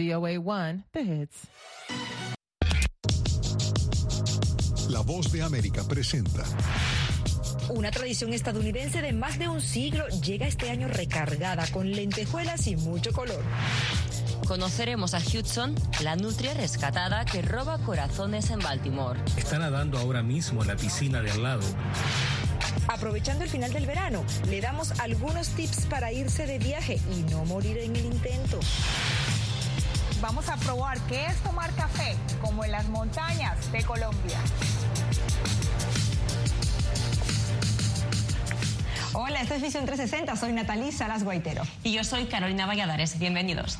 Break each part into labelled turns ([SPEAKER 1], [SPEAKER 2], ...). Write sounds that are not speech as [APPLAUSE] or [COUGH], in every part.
[SPEAKER 1] VOA 1, The Hits.
[SPEAKER 2] La voz de América presenta.
[SPEAKER 3] Una tradición estadounidense de más de un siglo llega este año recargada con lentejuelas y mucho color.
[SPEAKER 4] Conoceremos a Hudson, la nutria rescatada que roba corazones en Baltimore.
[SPEAKER 5] Está nadando ahora mismo en la piscina de al lado.
[SPEAKER 3] Aprovechando el final del verano, le damos algunos tips para irse de viaje y no morir en el intento.
[SPEAKER 6] Vamos a probar qué es tomar café, como en las montañas de Colombia.
[SPEAKER 3] Hola, esto es Visión 360, soy Natalí Salas Guaitero.
[SPEAKER 4] Y yo soy Carolina Valladares, bienvenidos.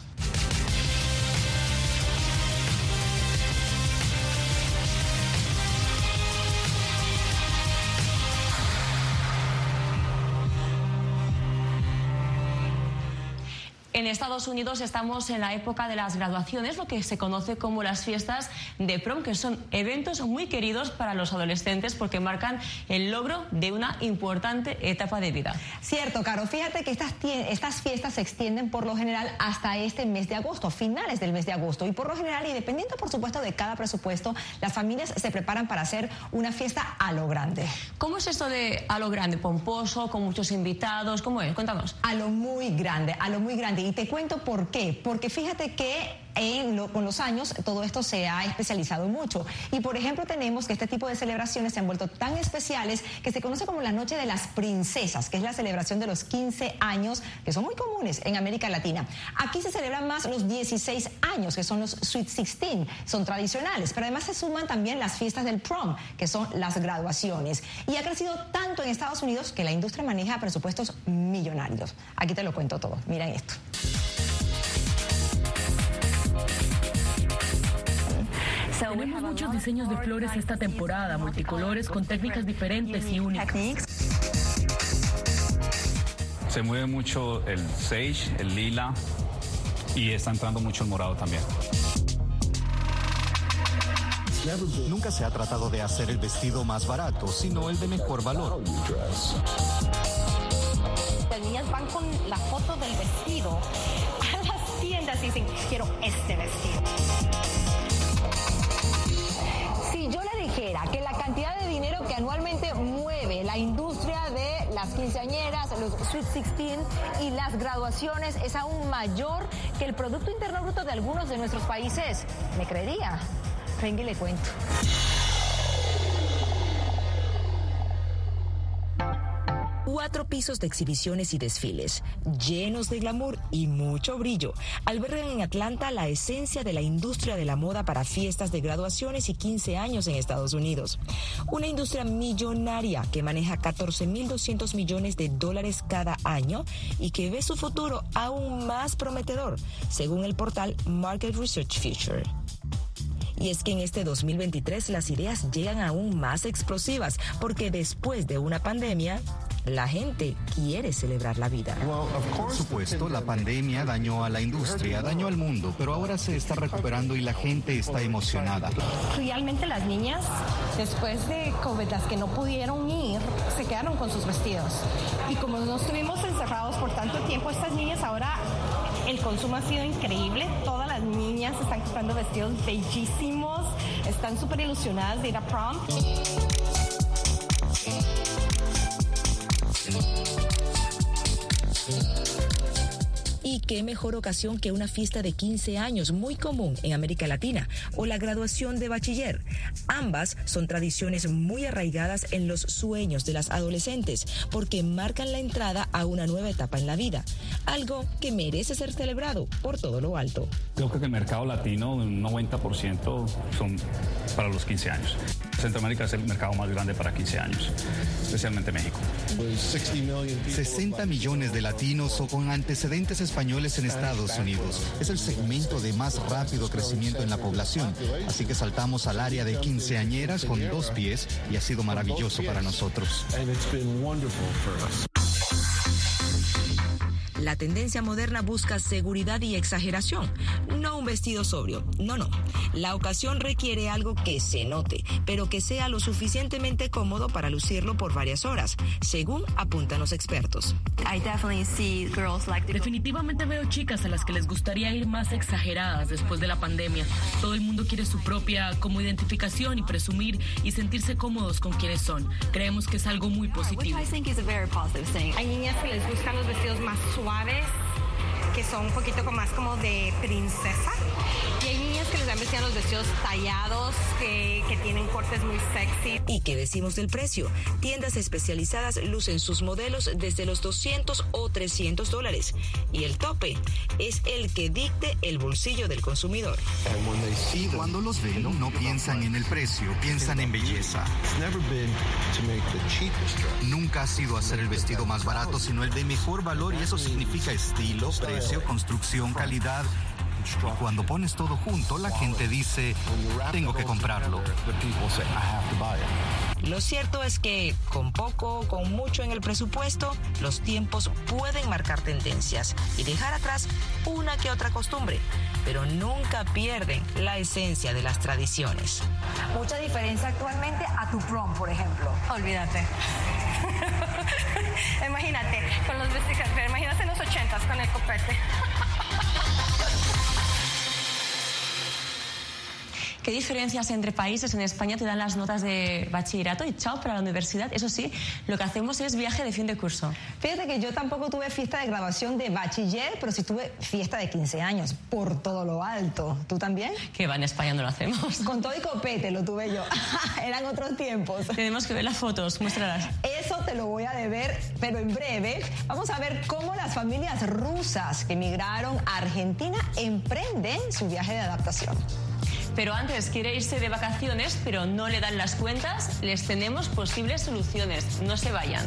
[SPEAKER 4] En Estados Unidos estamos en la época de las graduaciones, lo que se conoce como las fiestas de prom, que son eventos muy queridos para los adolescentes porque marcan el logro de una importante etapa de vida.
[SPEAKER 3] Cierto, Caro. Fíjate que estas, estas fiestas se extienden por lo general hasta este mes de agosto, finales del mes de agosto. Y por lo general, y dependiendo por supuesto de cada presupuesto, las familias se preparan para hacer una fiesta a lo grande.
[SPEAKER 4] ¿Cómo es esto de a lo grande? ¿Pomposo, con muchos invitados? ¿Cómo es? Cuéntanos.
[SPEAKER 3] A lo muy grande, a lo muy grande. Y te cuento por qué. Porque fíjate que con los años todo esto se ha especializado mucho. Y por ejemplo tenemos que este tipo de celebraciones se han vuelto tan especiales que se conoce como la Noche de las Princesas, que es la celebración de los 15 años, que son muy comunes en América Latina. Aquí se celebran más los 16 años, que son los Sweet 16, son tradicionales, pero además se suman también las fiestas del prom, que son las graduaciones. Y ha crecido tanto en Estados Unidos que la industria maneja presupuestos millonarios. Aquí te lo cuento todo. Miren esto.
[SPEAKER 7] Tenemos muchos diseños de flores esta temporada, multicolores con técnicas diferentes y únicas.
[SPEAKER 8] Se mueve mucho el sage, el lila y está entrando mucho el morado también.
[SPEAKER 9] Nunca se ha tratado de hacer el vestido más barato, sino el de mejor valor.
[SPEAKER 10] Las niñas van con la foto del vestido a las tiendas y dicen, quiero este vestido.
[SPEAKER 3] Los Sweet 16 y las graduaciones es aún mayor que el Producto Interno Bruto de algunos de nuestros países, ¿me creería? Venga y le cuento. Cuatro pisos de exhibiciones y desfiles, llenos de glamour y mucho brillo, albergan en Atlanta la esencia de la industria de la moda para fiestas de graduaciones y 15 años en Estados Unidos. Una industria millonaria que maneja 14.200 millones de dólares cada año y que ve su futuro aún más prometedor, según el portal Market Research Future. Y es que en este 2023 las ideas llegan aún más explosivas, porque después de una pandemia, la gente quiere celebrar la vida.
[SPEAKER 9] Por supuesto, la pandemia dañó a la industria, dañó al mundo, pero ahora se está recuperando y la gente está emocionada.
[SPEAKER 10] Realmente las niñas, después de COVID, las que no pudieron ir, se quedaron con sus vestidos. Y como no estuvimos encerrados por tanto tiempo, estas niñas ahora el consumo ha sido increíble. Todas las niñas están comprando vestidos bellísimos, están súper ilusionadas de ir a prom. We'll be right.
[SPEAKER 3] Y qué mejor ocasión que una fiesta de 15 años, muy común en América Latina, o la graduación de bachiller. Ambas son tradiciones muy arraigadas en los sueños de las adolescentes, porque marcan la entrada a una nueva etapa en la vida, algo que merece ser celebrado por todo lo alto.
[SPEAKER 8] Creo que el mercado latino, un 90% son para los 15 años. Centroamérica es el mercado más grande para 15 años, especialmente México.
[SPEAKER 9] 60 millones de latinos o con antecedentes españoles en Estados Unidos. Es el segmento de más rápido crecimiento en la población. Así que saltamos al área de quinceañeras con dos pies y ha sido maravilloso para nosotros.
[SPEAKER 3] La tendencia moderna busca seguridad y exageración, no un vestido sobrio, no, no. La ocasión requiere algo que se note, pero que sea lo suficientemente cómodo para lucirlo por varias horas, según apuntan los expertos.
[SPEAKER 7] Definitivamente veo chicas a las que les gustaría ir más exageradas después de la pandemia. Todo el mundo quiere su propia como identificación y presumir y sentirse cómodos con quienes son. Creemos que es algo muy positivo.
[SPEAKER 10] Hay niñas que les gustan los vestidos más suaves, que son un poquito más como de princesa. Y hay niñas que les dan vestido los vestidos tallados, que, que, tienen cortes muy sexy.
[SPEAKER 3] ¿Y qué decimos del precio? Tiendas especializadas lucen sus modelos desde los 200 o 300 dólares. Y el tope es el que dicte el bolsillo del consumidor.
[SPEAKER 9] Cuando los ven, no piensan en el precio, piensan en belleza. Nunca ha sido hacer el vestido más barato, sino el de mejor valor y eso significa estilo, precio, construcción, calidad. Y cuando pones todo junto, la gente dice, tengo que comprarlo.
[SPEAKER 3] Lo cierto es que con poco, con mucho en el presupuesto, los tiempos pueden marcar tendencias y dejar atrás una que otra costumbre, pero nunca pierden la esencia de las tradiciones.
[SPEAKER 1] Mucha diferencia actualmente a tu prom, por ejemplo.
[SPEAKER 10] Olvídate. [LAUGHS] imagínate, con los vestidos, imagínate en los ochentas con el copete. [LAUGHS]
[SPEAKER 4] ¿Qué diferencias entre países? En España te dan las notas de bachillerato y chao para la universidad. Eso sí, lo que hacemos es viaje de fin de curso.
[SPEAKER 1] Fíjate que yo tampoco tuve fiesta de graduación de bachiller, pero sí tuve fiesta de 15 años, por todo lo alto. ¿Tú también?
[SPEAKER 4] Que va, en España no lo hacemos.
[SPEAKER 1] Con todo y copete lo tuve yo. [LAUGHS] Eran otros tiempos.
[SPEAKER 4] Tenemos que ver las fotos, muéstralas.
[SPEAKER 1] Eso te lo voy a deber, pero en breve. Vamos a ver cómo las familias rusas que emigraron a Argentina emprenden su viaje de adaptación
[SPEAKER 4] pero antes quiere irse de vacaciones, pero no le dan las cuentas, les tenemos posibles soluciones. No se vayan.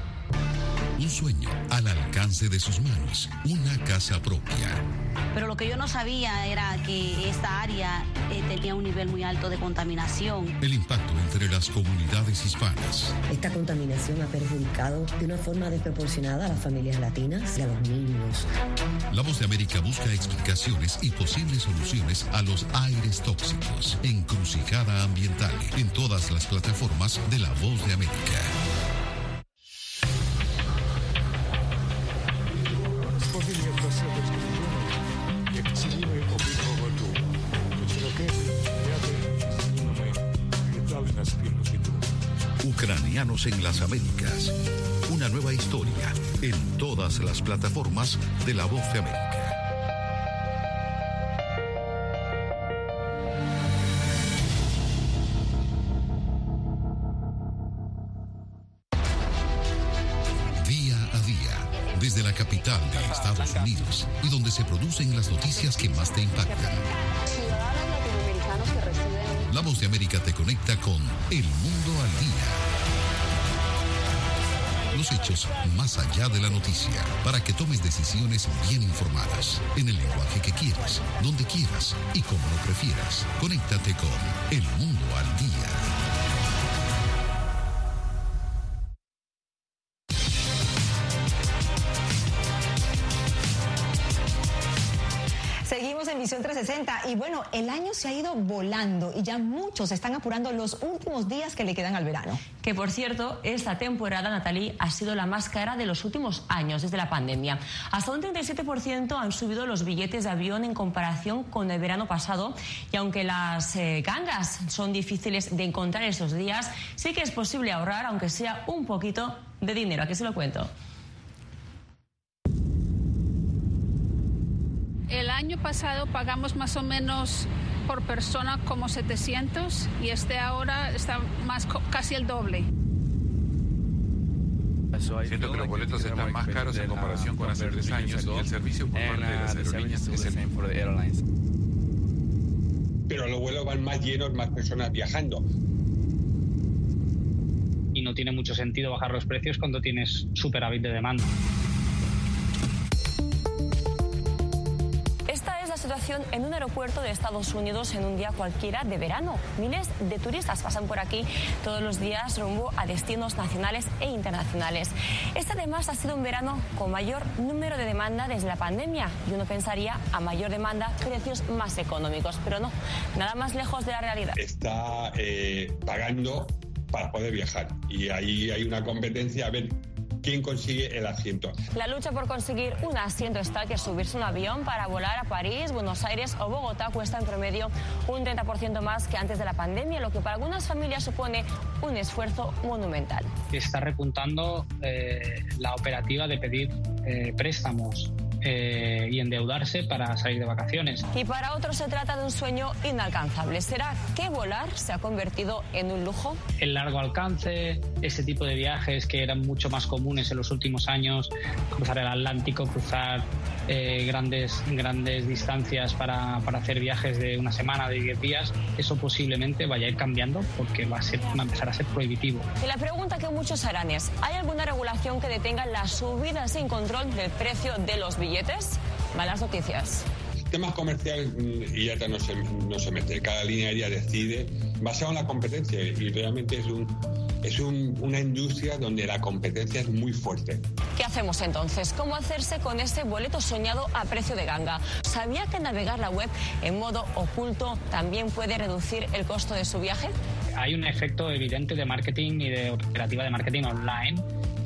[SPEAKER 11] Un sueño al alcance de sus manos, una casa propia.
[SPEAKER 12] Pero lo que yo no sabía era que esta área eh, tenía un nivel muy alto de contaminación.
[SPEAKER 11] El impacto entre las comunidades hispanas.
[SPEAKER 13] Esta contaminación ha perjudicado de una forma desproporcionada a las familias latinas y a los niños.
[SPEAKER 11] La Voz de América busca explicaciones y posibles soluciones a los aires tóxicos. Encrucijada ambiental en todas las plataformas de La Voz de América. En las Américas. Una nueva historia en todas las plataformas de La Voz de América. Día a día, desde la capital de Estados Unidos y donde se producen las noticias que más te impactan. La Voz de América te conecta con El Mundo al Día. Hechos más allá de la noticia, para que tomes decisiones bien informadas, en el lenguaje que quieras, donde quieras y como lo prefieras. Conéctate con El Mundo al Día.
[SPEAKER 1] 360 y bueno, el año se ha ido volando y ya muchos están apurando los últimos días que le quedan al verano.
[SPEAKER 4] Que por cierto, esta temporada, Natalie, ha sido la más cara de los últimos años desde la pandemia. Hasta un 37% han subido los billetes de avión en comparación con el verano pasado y aunque las eh, gangas son difíciles de encontrar esos días, sí que es posible ahorrar, aunque sea un poquito de dinero. Aquí se lo cuento.
[SPEAKER 14] El
[SPEAKER 15] año pasado pagamos más o menos por persona como 700 y este ahora está más casi el doble.
[SPEAKER 14] Siento que los boletos están más caros en comparación con hace tres años y el servicio por parte de las aerolíneas es el
[SPEAKER 16] Pero los vuelos van más llenos, más personas viajando.
[SPEAKER 17] Y no tiene mucho sentido bajar los precios cuando tienes superávit de demanda.
[SPEAKER 4] En un aeropuerto de Estados Unidos en un día cualquiera de verano. Miles de turistas pasan por aquí todos los días rumbo a destinos nacionales e internacionales. Este además ha sido un verano con mayor número de demanda desde la pandemia y uno pensaría a mayor demanda precios más económicos, pero no, nada más lejos de la realidad.
[SPEAKER 16] Está eh, pagando para poder viajar y ahí hay una competencia a ver quién consigue el asiento.
[SPEAKER 4] La lucha por conseguir un asiento está que subirse un avión para volar a París, Buenos Aires o Bogotá cuesta en promedio un 30% más que antes de la pandemia, lo que para algunas familias supone un esfuerzo monumental.
[SPEAKER 17] Está repuntando eh, la operativa de pedir eh, préstamos eh, y endeudarse para salir de vacaciones.
[SPEAKER 4] Y para otros se trata de un sueño inalcanzable. ¿Será que volar se ha convertido en un lujo?
[SPEAKER 17] El largo alcance, ese tipo de viajes que eran mucho más comunes en los últimos años, cruzar el Atlántico, cruzar eh, grandes, grandes distancias para, para, hacer viajes de una semana, de 10 días, eso posiblemente vaya a ir cambiando porque va a, ser, va a empezar a ser prohibitivo.
[SPEAKER 4] Y la pregunta que muchos harán es, ¿hay alguna regulación que detenga la subida sin control del precio de los billetes? Malas noticias
[SPEAKER 16] temas comerciales mm, IATA no se, no se mete, cada línea aérea decide basado en la competencia y realmente es un es una industria donde la competencia es muy fuerte.
[SPEAKER 4] ¿Qué hacemos entonces? ¿Cómo hacerse con ese boleto soñado a precio de ganga? ¿Sabía que navegar la web en modo oculto también puede reducir el costo de su viaje?
[SPEAKER 17] Hay un efecto evidente de marketing y de operativa de marketing online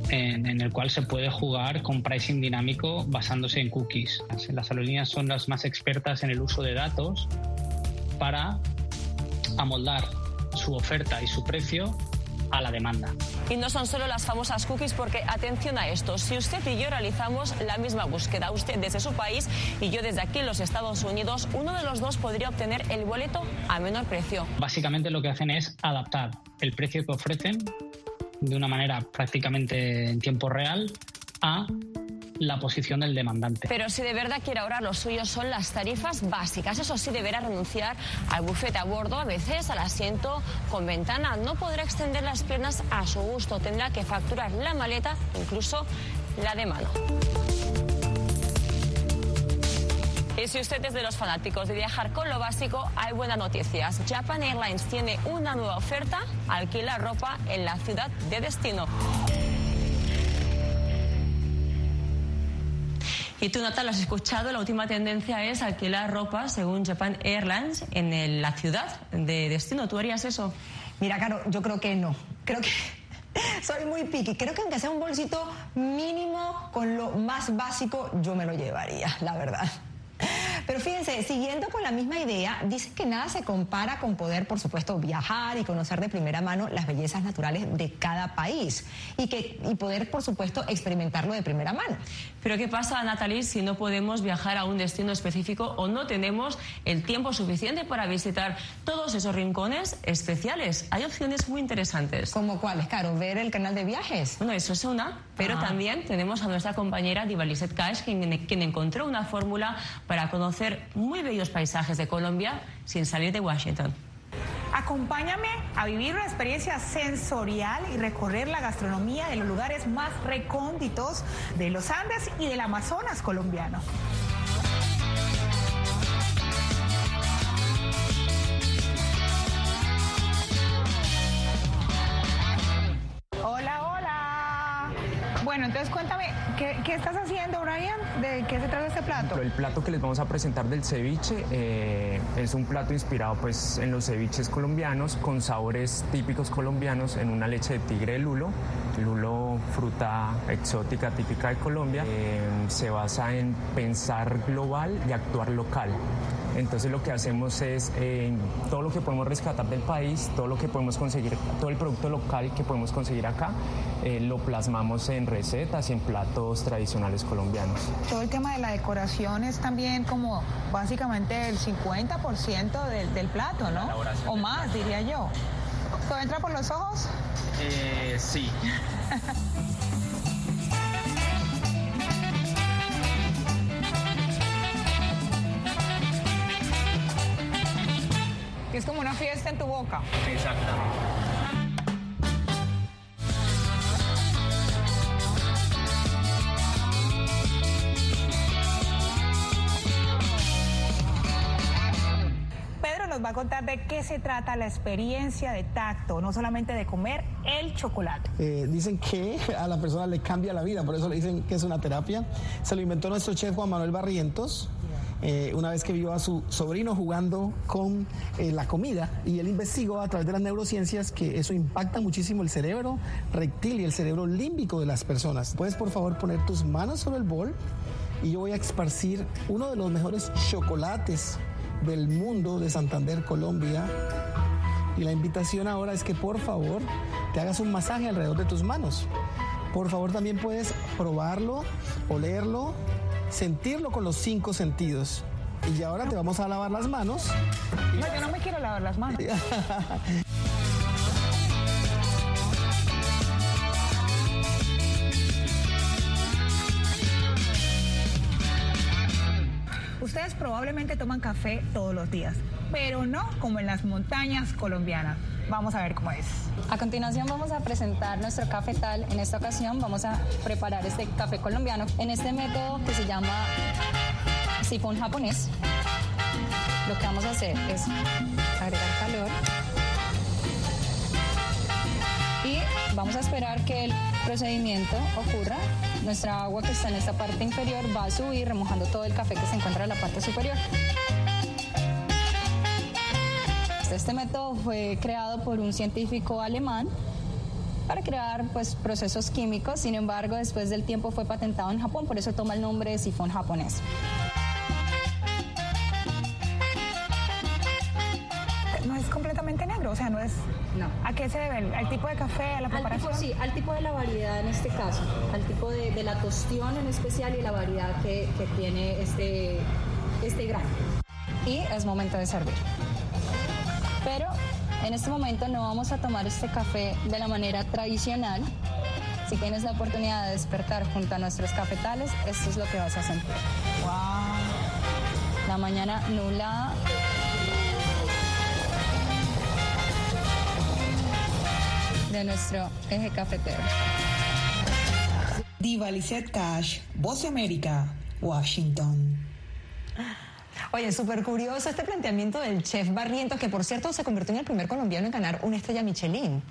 [SPEAKER 17] en, en, el cual se puede jugar con pricing dinámico basándose en cookies. Las aerolíneas son las más expertas en el uso de datos para amoldar su oferta y su precio a la demanda.
[SPEAKER 4] Y no son solo las famosas cookies, porque atención a esto, si usted y yo realizamos la misma búsqueda, usted desde su país y yo desde aquí en los Estados Unidos, uno de los dos podría obtener el boleto a menor precio.
[SPEAKER 17] Básicamente lo que hacen es adaptar el precio que ofrecen de una manera prácticamente en tiempo real a la posición del demandante.
[SPEAKER 4] Pero si de verdad quiere ahorrar, lo suyo son las tarifas básicas. Eso sí, deberá renunciar al bufete a bordo, a veces al asiento con ventana. No podrá extender las piernas a su gusto. Tendrá que facturar la maleta, incluso la de mano. Y si usted es de los fanáticos de viajar con lo básico, hay buenas noticias. Japan Airlines tiene una nueva oferta, alquila ropa en la ciudad de destino. Y tú, Natal, has escuchado, la última tendencia es alquilar ropa, según Japan Airlines, en la ciudad de destino. ¿Tú harías eso?
[SPEAKER 1] Mira, Caro, yo creo que no. Creo que [LAUGHS] soy muy piqui. Creo que aunque sea un bolsito mínimo con lo más básico, yo me lo llevaría, la verdad. Pero fíjense, siguiendo con la misma idea, dicen que nada se compara con poder, por supuesto, viajar y conocer de primera mano las bellezas naturales de cada país y, que, y poder, por supuesto, experimentarlo de primera mano.
[SPEAKER 4] Pero ¿qué pasa, Natalie, si no podemos viajar a un destino específico o no tenemos el tiempo suficiente para visitar todos esos rincones especiales? Hay opciones muy interesantes.
[SPEAKER 1] ¿Como cuáles, Caro? ¿Ver el canal de viajes?
[SPEAKER 4] Bueno, eso es una, pero ah. también tenemos a nuestra compañera Divaliset Cash, quien, quien encontró una fórmula para conocer muy bellos paisajes de Colombia sin salir de Washington.
[SPEAKER 6] Acompáñame a vivir una experiencia sensorial y recorrer la gastronomía de los lugares más recónditos de los Andes y del Amazonas colombiano. Bueno, entonces cuéntame, ¿Qué, estás haciendo, Brian? ¿De qué se trata este plato?
[SPEAKER 18] El plato que les vamos a presentar del ceviche eh, es un plato inspirado pues, en los ceviches colombianos con sabores típicos colombianos en una leche de tigre de lulo. Lulo, fruta exótica típica de Colombia. Eh, se basa en pensar global y actuar local. Entonces lo que hacemos es eh, todo lo que podemos rescatar del país, todo lo que podemos conseguir, todo el producto local que podemos conseguir acá, eh, lo plasmamos en recetas y en platos tradicionales colombianos.
[SPEAKER 6] Todo el tema de la decoración es también como básicamente el 50% del, del plato, ¿no? O más, diría yo. ¿Todo entra por los ojos?
[SPEAKER 19] Eh, sí. [LAUGHS]
[SPEAKER 6] es como una fiesta en tu boca.
[SPEAKER 19] Exactamente.
[SPEAKER 6] Pedro nos va a contar de qué se trata la experiencia de tacto, no solamente de comer el chocolate.
[SPEAKER 20] Eh, dicen que a la persona le cambia la vida, por eso le dicen que es una terapia. Se lo inventó nuestro chef Juan Manuel Barrientos. Eh, una vez que vio a su sobrino jugando con eh, la comida y él investigó a través de las neurociencias que eso impacta muchísimo el cerebro rectil y el cerebro límbico de las personas. Puedes por favor poner tus manos sobre el bol y yo voy a esparcir uno de los mejores chocolates del mundo de Santander, Colombia. Y la invitación ahora es que por favor te hagas un masaje alrededor de tus manos. Por favor también puedes probarlo, olerlo, sentirlo con los cinco sentidos. Y ahora te vamos a lavar las manos.
[SPEAKER 6] No, yo no me quiero lavar las manos. [LAUGHS] Ustedes probablemente toman café todos los días, pero no como en las montañas colombianas. Vamos a ver cómo es.
[SPEAKER 21] A continuación vamos a presentar nuestro cafetal. En esta ocasión vamos a preparar este café colombiano en este método que se llama sifón japonés. Lo que vamos a hacer es agregar calor y vamos a esperar que el procedimiento ocurra. Nuestra agua que está en esta parte inferior va a subir remojando todo el café que se encuentra en la parte superior. Este método fue creado por un científico alemán para crear pues, procesos químicos, sin embargo después del tiempo fue patentado en Japón, por eso toma el nombre de sifón japonés.
[SPEAKER 6] No es completamente negro, o sea, no es...
[SPEAKER 21] No.
[SPEAKER 6] ¿A qué se debe? ¿Al tipo de café, a la
[SPEAKER 21] Al
[SPEAKER 6] preparación?
[SPEAKER 21] tipo, sí, al tipo de la variedad en este caso, al tipo de, de la tostión en especial y la variedad que, que tiene este, este grano. Y es momento de servir. Pero en este momento no vamos a tomar este café de la manera tradicional. Si tienes la oportunidad de despertar junto a nuestros cafetales, esto es lo que vas a sentir. La mañana nublada. de nuestro eje cafetero.
[SPEAKER 22] Diva Lizette Cash, Voz América, Washington.
[SPEAKER 1] Oye, súper curioso este planteamiento del chef Barrientos, que por cierto se convirtió en el primer colombiano en ganar una estrella Michelin.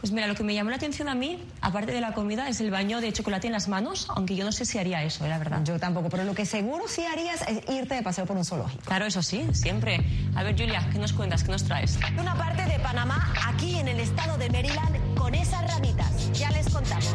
[SPEAKER 4] Pues mira, lo que me llamó la atención a mí, aparte de la comida, es el baño de chocolate en las manos, aunque yo no sé si haría eso, eh, la verdad.
[SPEAKER 1] Yo tampoco, pero lo que seguro sí harías es irte de paseo por un zoológico.
[SPEAKER 4] Claro, eso sí, siempre. A ver, Julia, ¿qué nos cuentas? ¿Qué nos traes?
[SPEAKER 23] Una parte de Panamá, aquí en el estado de Maryland, con esas ramitas. Ya les contamos.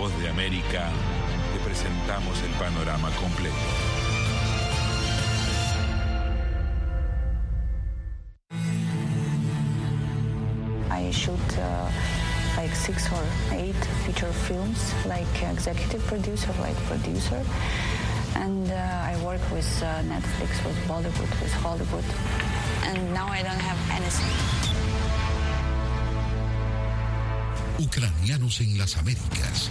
[SPEAKER 24] Voz de América te presentamos el panorama completo.
[SPEAKER 25] I shoot uh, like six or eight feature films, like executive producer, like producer. And uh, I work with uh, Netflix, with Bollywood, with Hollywood. And now I don't have anything.
[SPEAKER 11] Ucranianos en las Américas.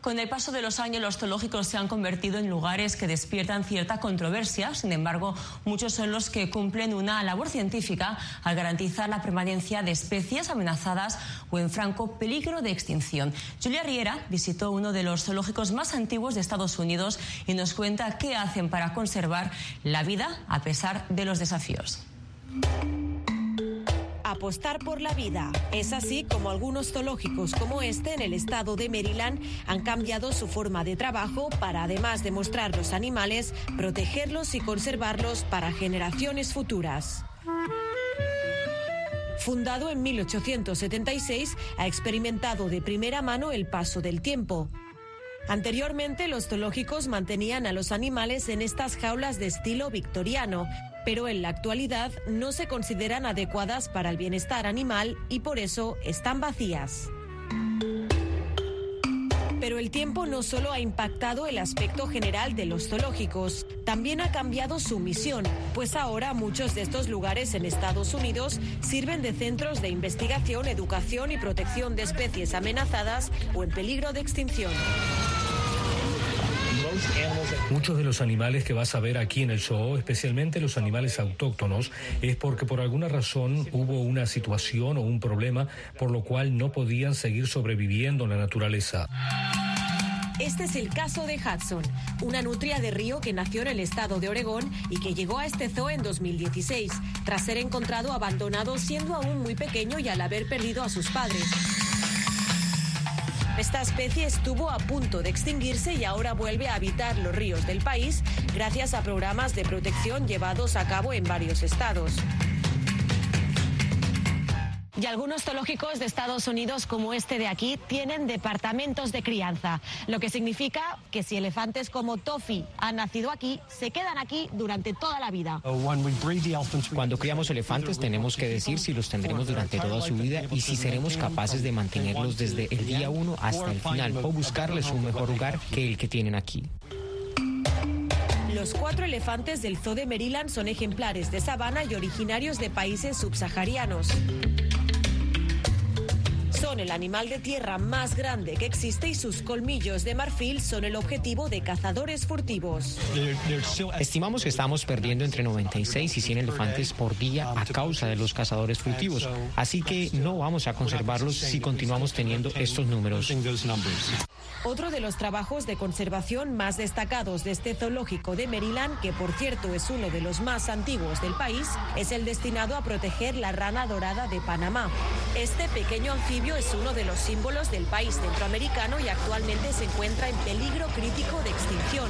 [SPEAKER 4] Con el paso de los años, los zoológicos se han convertido en lugares que despiertan cierta controversia. Sin embargo, muchos son los que cumplen una labor científica al garantizar la permanencia de especies amenazadas o en franco peligro de extinción. Julia Riera visitó uno de los zoológicos más antiguos de Estados Unidos y nos cuenta qué hacen para conservar la vida a pesar de los desafíos
[SPEAKER 23] apostar por la vida. Es así como algunos zoológicos como este en el estado de Maryland han cambiado su forma de trabajo para, además de mostrar los animales, protegerlos y conservarlos para generaciones futuras. Fundado en 1876, ha experimentado de primera mano el paso del tiempo. Anteriormente, los zoológicos mantenían a los animales en estas jaulas de estilo victoriano, pero en la actualidad no se consideran adecuadas para el bienestar animal y por eso están vacías. Pero el tiempo no solo ha impactado el aspecto general de los zoológicos, también ha cambiado su misión, pues ahora muchos de estos lugares en Estados Unidos sirven de centros de investigación, educación y protección de especies amenazadas o en peligro de extinción.
[SPEAKER 26] Muchos de los animales que vas a ver aquí en el zoo, especialmente los animales autóctonos, es porque por alguna razón hubo una situación o un problema por lo cual no podían seguir sobreviviendo en la naturaleza.
[SPEAKER 23] Este es el caso de Hudson, una nutria de río que nació en el estado de Oregón y que llegó a este zoo en 2016, tras ser encontrado abandonado siendo aún muy pequeño y al haber perdido a sus padres. Esta especie estuvo a punto de extinguirse y ahora vuelve a habitar los ríos del país gracias a programas de protección llevados a cabo en varios estados. Y algunos zoológicos de Estados Unidos, como este de aquí, tienen departamentos de crianza, lo que significa que si elefantes como Toffee han nacido aquí, se quedan aquí durante toda la vida.
[SPEAKER 27] Cuando criamos elefantes tenemos que decir si los tendremos durante toda su vida y si seremos capaces de mantenerlos desde el día uno hasta el final o buscarles un mejor lugar que el que tienen aquí.
[SPEAKER 23] Los cuatro elefantes del Zoo de Maryland son ejemplares de sabana y originarios de países subsaharianos. Son el animal de tierra más grande que existe y sus colmillos de marfil son el objetivo de cazadores furtivos.
[SPEAKER 27] Estimamos que estamos perdiendo entre 96 y 100 elefantes por día a causa de los cazadores furtivos, así que no vamos a conservarlos si continuamos teniendo estos números.
[SPEAKER 23] Otro de los trabajos de conservación más destacados de este zoológico de Maryland, que por cierto es uno de los más antiguos del país, es el destinado a proteger la rana dorada de Panamá. Este pequeño anfibio es uno de los símbolos del país centroamericano y actualmente se encuentra en peligro crítico de extinción.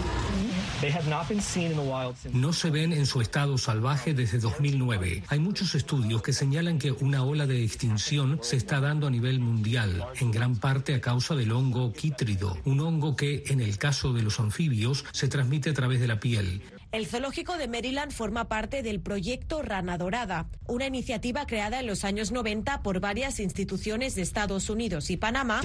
[SPEAKER 26] No se ven en su estado salvaje desde 2009. Hay muchos estudios que señalan que una ola de extinción se está dando a nivel mundial, en gran parte a causa del hongo quítrido, un hongo que, en el caso de los anfibios, se transmite a través de la piel.
[SPEAKER 23] El zoológico de Maryland forma parte del proyecto Rana Dorada, una iniciativa creada en los años 90 por varias instituciones de Estados Unidos y Panamá.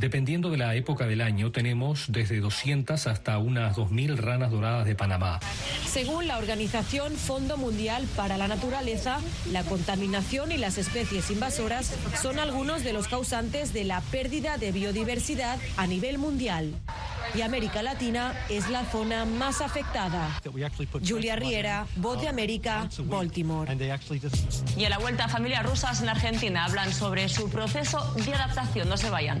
[SPEAKER 26] Dependiendo de la época del año, tenemos desde 200 hasta unas 2.000 ranas doradas de Panamá.
[SPEAKER 23] Según la organización Fondo Mundial para la Naturaleza, la contaminación y las especies invasoras son algunos de los causantes de la pérdida de biodiversidad a nivel mundial y América Latina es la zona más afectada. Julia Riera, Voz de América, Baltimore.
[SPEAKER 4] Y a la vuelta, familias rusas en Argentina hablan sobre su proceso de adaptación. No se vayan.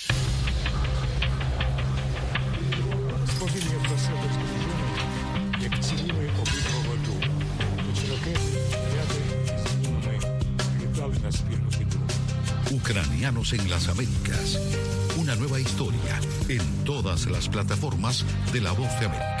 [SPEAKER 11] Ucranianos en las Américas. Una nueva historia en todas las plataformas de La Voz de América.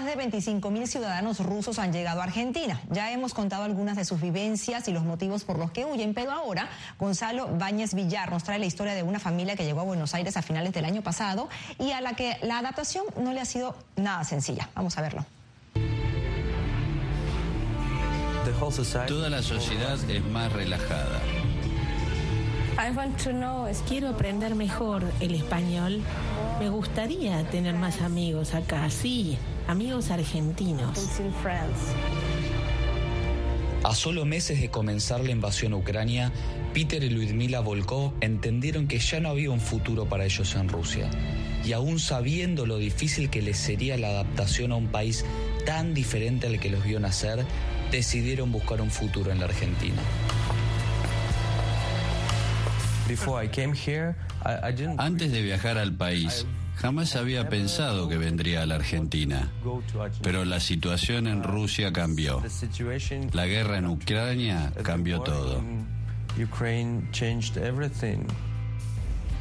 [SPEAKER 1] Más de 25 mil ciudadanos rusos han llegado a Argentina. Ya hemos contado algunas de sus vivencias y los motivos por los que huyen, pero ahora Gonzalo Báñez Villar nos trae la historia de una familia que llegó a Buenos Aires a finales del año pasado y a la que la adaptación no le ha sido nada sencilla. Vamos a verlo.
[SPEAKER 28] Toda la sociedad es más relajada.
[SPEAKER 29] Quiero aprender mejor el español. Me gustaría tener más amigos acá, sí, amigos argentinos.
[SPEAKER 30] A solo meses de comenzar la invasión a Ucrania, Peter y Ludmila Volkov entendieron que ya no había un futuro para ellos en Rusia. Y aún sabiendo lo difícil que les sería la adaptación a un país tan diferente al que los vio nacer, decidieron buscar un futuro en la Argentina.
[SPEAKER 28] Antes de viajar al país, jamás había pensado que vendría a la Argentina. Pero la situación en Rusia cambió. La guerra en Ucrania cambió todo.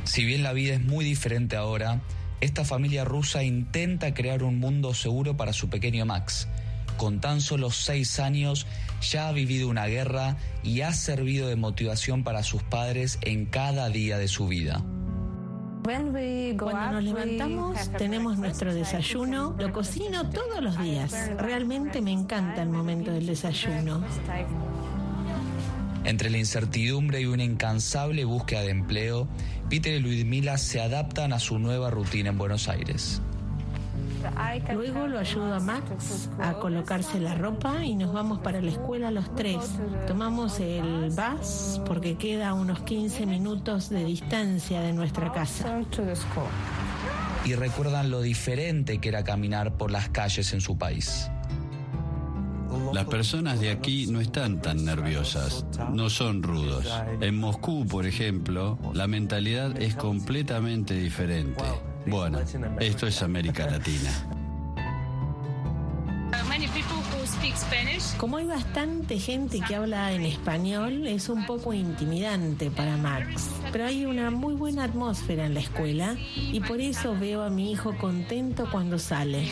[SPEAKER 30] Si bien la vida es muy diferente ahora, esta familia rusa intenta crear un mundo seguro para su pequeño Max. Con tan solo seis años ya ha vivido una guerra y ha servido de motivación para sus padres en cada día de su vida.
[SPEAKER 29] Cuando nos levantamos tenemos nuestro desayuno, lo cocino todos los días. Realmente me encanta el momento del desayuno.
[SPEAKER 30] Entre la incertidumbre y una incansable búsqueda de empleo, Peter y Ludmila se adaptan a su nueva rutina en Buenos Aires.
[SPEAKER 29] Luego lo ayudo a Max a colocarse la ropa y nos vamos para la escuela los tres. Tomamos el bus porque queda a unos 15 minutos de distancia de nuestra casa.
[SPEAKER 30] Y recuerdan lo diferente que era caminar por las calles en su país.
[SPEAKER 28] Las personas de aquí no están tan nerviosas, no son rudos. En Moscú, por ejemplo, la mentalidad es completamente diferente. Bueno, esto es América Latina.
[SPEAKER 29] Como hay bastante gente que habla en español, es un poco intimidante para Max. Pero hay una muy buena atmósfera en la escuela y por eso veo a mi hijo contento cuando sale.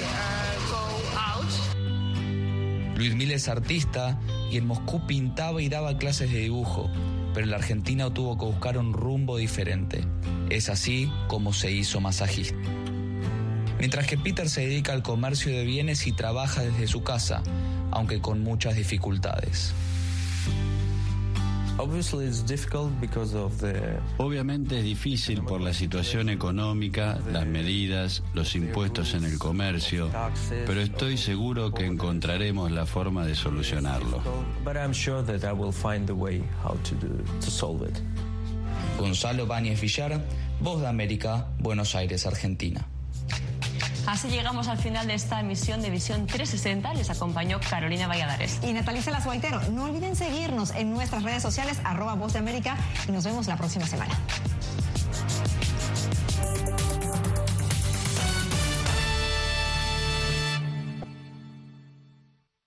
[SPEAKER 30] Ludmila es artista y en Moscú pintaba y daba clases de dibujo, pero en la Argentina tuvo que buscar un rumbo diferente. Es así como se hizo masajista. Mientras que Peter se dedica al comercio de bienes y trabaja desde su casa, aunque con muchas dificultades.
[SPEAKER 28] Obviamente es difícil por la situación económica, las medidas, los impuestos en el comercio, pero estoy seguro que encontraremos la forma de solucionarlo.
[SPEAKER 30] Gonzalo Báñez Villar, Voz de América, Buenos Aires, Argentina.
[SPEAKER 4] Así llegamos al final de esta emisión de Visión 360. Les acompañó Carolina Valladares.
[SPEAKER 1] Y Natalia Salas No olviden seguirnos en nuestras redes sociales, arroba Voz de América, y nos vemos la próxima semana.